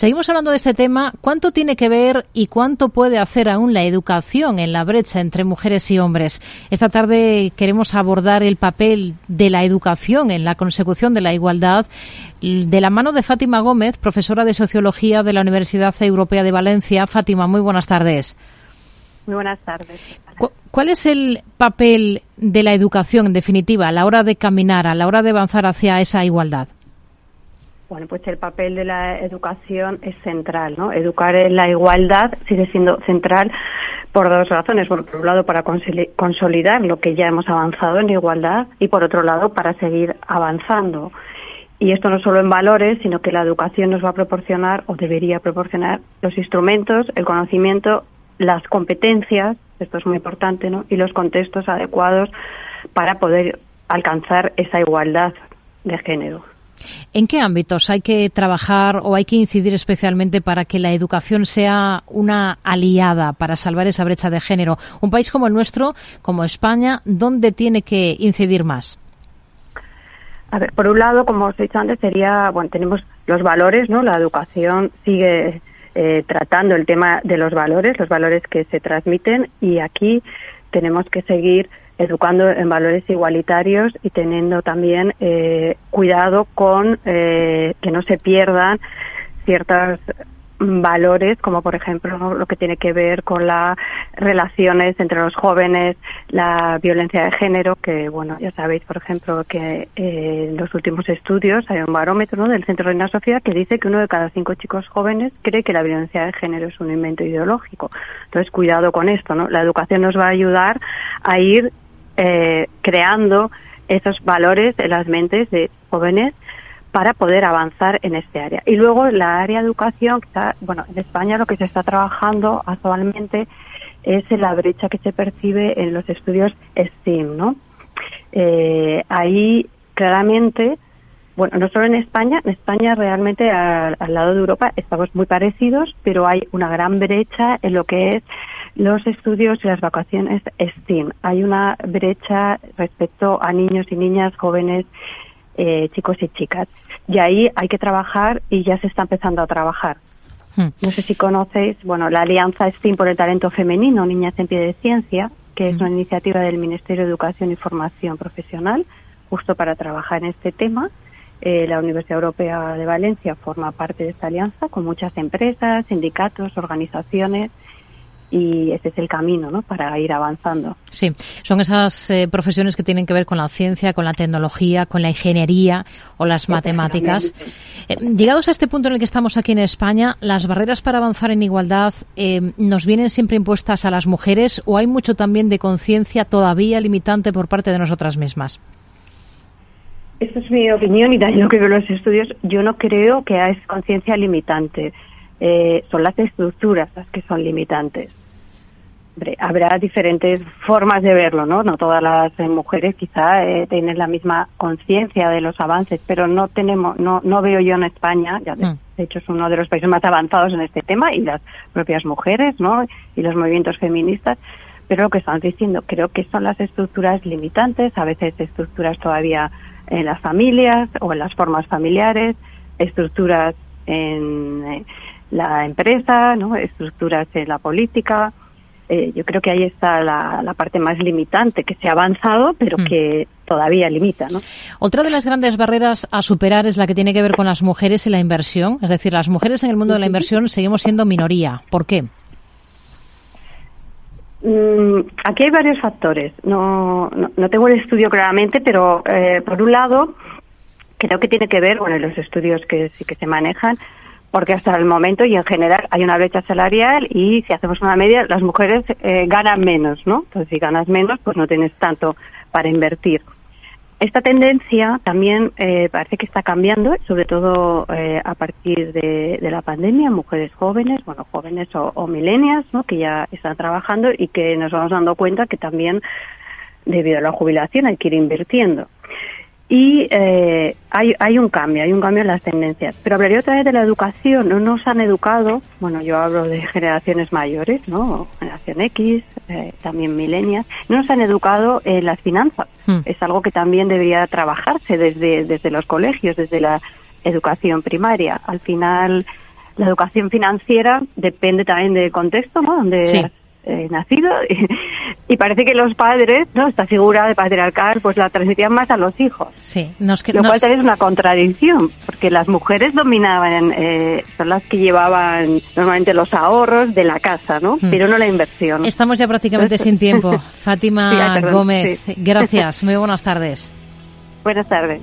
Seguimos hablando de este tema. ¿Cuánto tiene que ver y cuánto puede hacer aún la educación en la brecha entre mujeres y hombres? Esta tarde queremos abordar el papel de la educación en la consecución de la igualdad de la mano de Fátima Gómez, profesora de Sociología de la Universidad Europea de Valencia. Fátima, muy buenas tardes. Muy buenas tardes. ¿Cuál es el papel de la educación, en definitiva, a la hora de caminar, a la hora de avanzar hacia esa igualdad? Bueno, pues el papel de la educación es central, ¿no? Educar en la igualdad sigue siendo central por dos razones. Bueno, por un lado, para consolidar lo que ya hemos avanzado en igualdad y por otro lado, para seguir avanzando. Y esto no solo en valores, sino que la educación nos va a proporcionar o debería proporcionar los instrumentos, el conocimiento, las competencias, esto es muy importante, ¿no? Y los contextos adecuados para poder alcanzar esa igualdad de género. ¿En qué ámbitos hay que trabajar o hay que incidir especialmente para que la educación sea una aliada para salvar esa brecha de género? Un país como el nuestro, como España, ¿dónde tiene que incidir más? A ver, por un lado, como os he dicho antes, sería, bueno, tenemos los valores, ¿no? La educación sigue eh, tratando el tema de los valores, los valores que se transmiten y aquí tenemos que seguir educando en valores igualitarios y teniendo también eh, cuidado con eh, que no se pierdan ciertas valores, como por ejemplo lo que tiene que ver con las relaciones entre los jóvenes, la violencia de género, que bueno, ya sabéis, por ejemplo, que eh, en los últimos estudios hay un barómetro del Centro Reina Sofía que dice que uno de cada cinco chicos jóvenes cree que la violencia de género es un invento ideológico. Entonces, cuidado con esto, ¿no? La educación nos va a ayudar a ir eh, creando esos valores en las mentes de jóvenes para poder avanzar en este área. Y luego la área de educación, bueno, en España lo que se está trabajando actualmente es la brecha que se percibe en los estudios STEAM, ¿no? Eh, ahí claramente, bueno, no solo en España, en España realmente al, lado de Europa estamos muy parecidos, pero hay una gran brecha en lo que es los estudios y las vacaciones STEAM. Hay una brecha respecto a niños y niñas jóvenes eh, chicos y chicas. Y ahí hay que trabajar y ya se está empezando a trabajar. Hmm. No sé si conocéis, bueno, la Alianza STEAM por el Talento Femenino, Niñas en Pie de Ciencia, que es hmm. una iniciativa del Ministerio de Educación y Formación Profesional, justo para trabajar en este tema. Eh, la Universidad Europea de Valencia forma parte de esta alianza con muchas empresas, sindicatos, organizaciones y ese es el camino ¿no? para ir avanzando. Sí, son esas eh, profesiones que tienen que ver con la ciencia, con la tecnología, con la ingeniería o las matemáticas. Eh, llegados a este punto en el que estamos aquí en España, ¿las barreras para avanzar en igualdad eh, nos vienen siempre impuestas a las mujeres o hay mucho también de conciencia todavía limitante por parte de nosotras mismas? Esta es mi opinión y también lo que veo en los estudios. Yo no creo que haya conciencia limitante. son las estructuras las que son limitantes habrá diferentes formas de verlo, ¿no? No todas las eh, mujeres quizá eh, tienen la misma conciencia de los avances, pero no tenemos, no, no veo yo en España, ya de, mm. hecho es uno de los países más avanzados en este tema y las propias mujeres, ¿no? Y los movimientos feministas, pero lo que están diciendo, creo que son las estructuras limitantes, a veces estructuras todavía en las familias o en las formas familiares, estructuras en eh, la empresa, ¿no? Estructuras en la política, eh, yo creo que ahí está la, parte más limitante, que se ha avanzado, pero hmm. que todavía limita. ¿no? Otra de las grandes barreras a superar es la que tiene que ver con las mujeres y la inversión. Es decir, las mujeres en el mundo de la inversión seguimos siendo minoría. ¿Por qué? Mm, aquí hay varios factores. No, no, tengo el estudio claramente, pero eh, por un lado, creo que tiene que ver, bueno, los estudios que sí que se manejan, porque hasta el momento y en general hay una brecha salarial y si hacemos una media las mujeres eh, ganan menos, ¿no? Entonces si ganas menos pues no tienes tanto para invertir. Esta tendencia también eh, parece que está cambiando, sobre todo eh, a partir de, la pandemia, mujeres jóvenes, bueno, jóvenes o, o milenias, ¿no? que ya están trabajando y que nos vamos dando cuenta que también debido a la jubilación hay que ir invirtiendo. Y eh, hay, hay un cambio, hay un cambio en las tendencias. Pero hablaría otra vez de la educación. No nos han educado, bueno, yo hablo de generaciones mayores, ¿no? Generación X, eh, también milenias. No nos han educado en las finanzas. Hmm. Es algo que también debería trabajarse desde, desde los colegios, desde la educación primaria. Al final, la educación financiera depende también del contexto, ¿no? Donde eh, nacido y, parece que los padres, ¿no? Esta figura de patriarcal, pues la transmitían más a los hijos. Sí, nos, lo cual también es una contradicción, porque las mujeres dominaban, eh, son las que llevaban normalmente los ahorros de la casa, ¿no? Hmm. Pero no la inversión. Estamos ya prácticamente sin tiempo. Fátima Gómez, gracias. Muy buenas tardes. Buenas tardes.